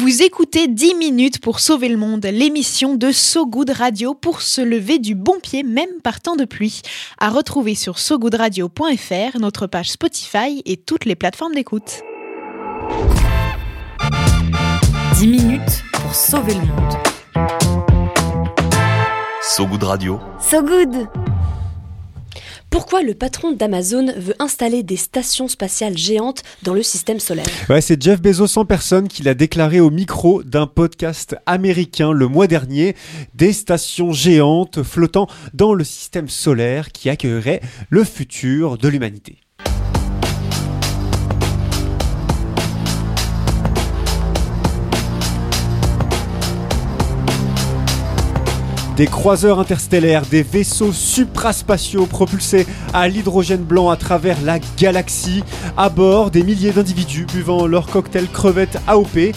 Vous écoutez 10 minutes pour sauver le monde, l'émission de So Good Radio pour se lever du bon pied même par temps de pluie. À retrouver sur sogoodradio.fr, notre page Spotify et toutes les plateformes d'écoute. 10 minutes pour sauver le monde. So Good Radio. So Good pourquoi le patron d'Amazon veut installer des stations spatiales géantes dans le système solaire ouais, C'est Jeff Bezos en personne qui l'a déclaré au micro d'un podcast américain le mois dernier. Des stations géantes flottant dans le système solaire qui accueilleraient le futur de l'humanité. Des croiseurs interstellaires, des vaisseaux supraspatiaux propulsés à l'hydrogène blanc à travers la galaxie, à bord des milliers d'individus buvant leur cocktail crevette AOP,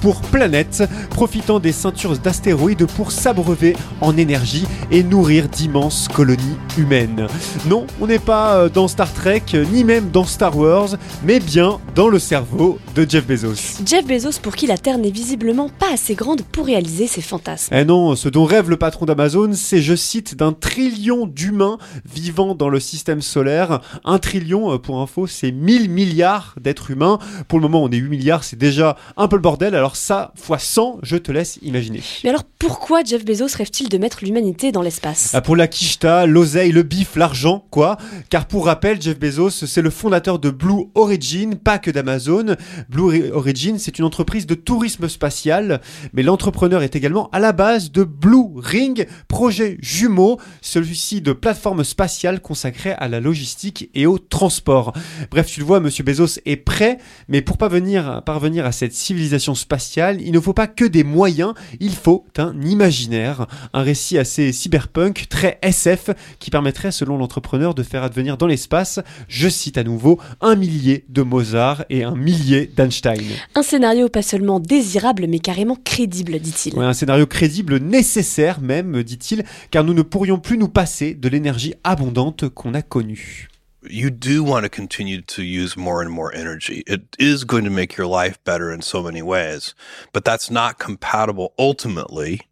pour planète, profitant des ceintures d'astéroïdes pour s'abreuver en énergie et nourrir d'immenses colonies humaines. Non, on n'est pas euh, dans Star Trek, ni même dans Star Wars, mais bien dans le cerveau de Jeff Bezos. Jeff Bezos pour qui la Terre n'est visiblement pas assez grande pour réaliser ses fantasmes. Eh non, ce dont rêve le patron d'Amazon, c'est, je cite, d'un trillion d'humains vivant dans le système solaire. Un trillion, euh, pour info, c'est 1000 milliards d'êtres humains. Pour le moment, on est 8 milliards, c'est déjà un peu le bordel alors ça, fois 100, je te laisse imaginer. Mais alors pourquoi Jeff Bezos rêve-t-il de mettre l'humanité dans l'espace? Ah, Pour la quicheta, l'oseille, le bif, l'argent, quoi? Car pour rappel, Jeff Bezos, c'est le fondateur de Blue Origin, pas que d'Amazon. Blue Origin, c'est une entreprise de tourisme spatial, mais l'entrepreneur est également à la base de Blue Ring, projet jumeau, celui-ci de plateforme spatiale consacrée à la logistique et au transport. Bref, tu le vois, monsieur Bezos est prêt, mais pour parvenir, parvenir à cette civilisation spatiale, il ne faut pas que des moyens, il faut un imaginaire, un récit assez cyberpunk, très SF, qui permettrait, selon l'entrepreneur, de faire advenir dans l'espace, je cite à nouveau, un millier de Mozart et un millier d'Einstein. Un scénario pas seulement désirable, mais carrément crédible, dit-il. un scénario crédible, nécessaire même, dit-il, car nous ne pourrions plus nous passer de l'énergie abondante qu'on a connue. You do want to continue to use more and more energy. It is going to make your life better in so many ways, but that's not compatible ultimately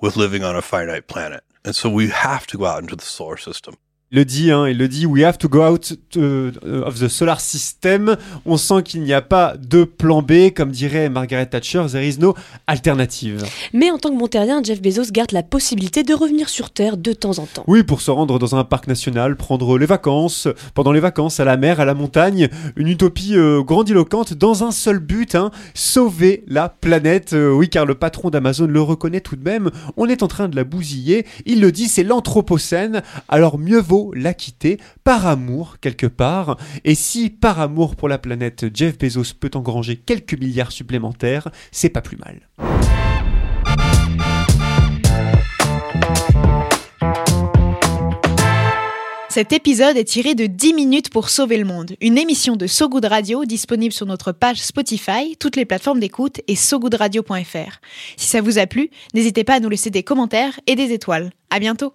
with living on a finite planet. And so we have to go out into the solar system. Il le dit, hein, il le dit, we have to go out uh, of the solar system. On sent qu'il n'y a pas de plan B, comme dirait Margaret Thatcher, there is no alternative. Mais en tant que montérien, Jeff Bezos garde la possibilité de revenir sur Terre de temps en temps. Oui, pour se rendre dans un parc national, prendre les vacances, pendant les vacances, à la mer, à la montagne, une utopie euh, grandiloquente dans un seul but, hein, sauver la planète. Euh, oui, car le patron d'Amazon le reconnaît tout de même, on est en train de la bousiller. Il le dit, c'est l'anthropocène, alors mieux vaut la quitter par amour quelque part. Et si par amour pour la planète Jeff Bezos peut engranger quelques milliards supplémentaires, c'est pas plus mal. Cet épisode est tiré de 10 minutes pour sauver le monde, une émission de So Good Radio disponible sur notre page Spotify, toutes les plateformes d'écoute et sogoodradio.fr. Si ça vous a plu, n'hésitez pas à nous laisser des commentaires et des étoiles. À bientôt!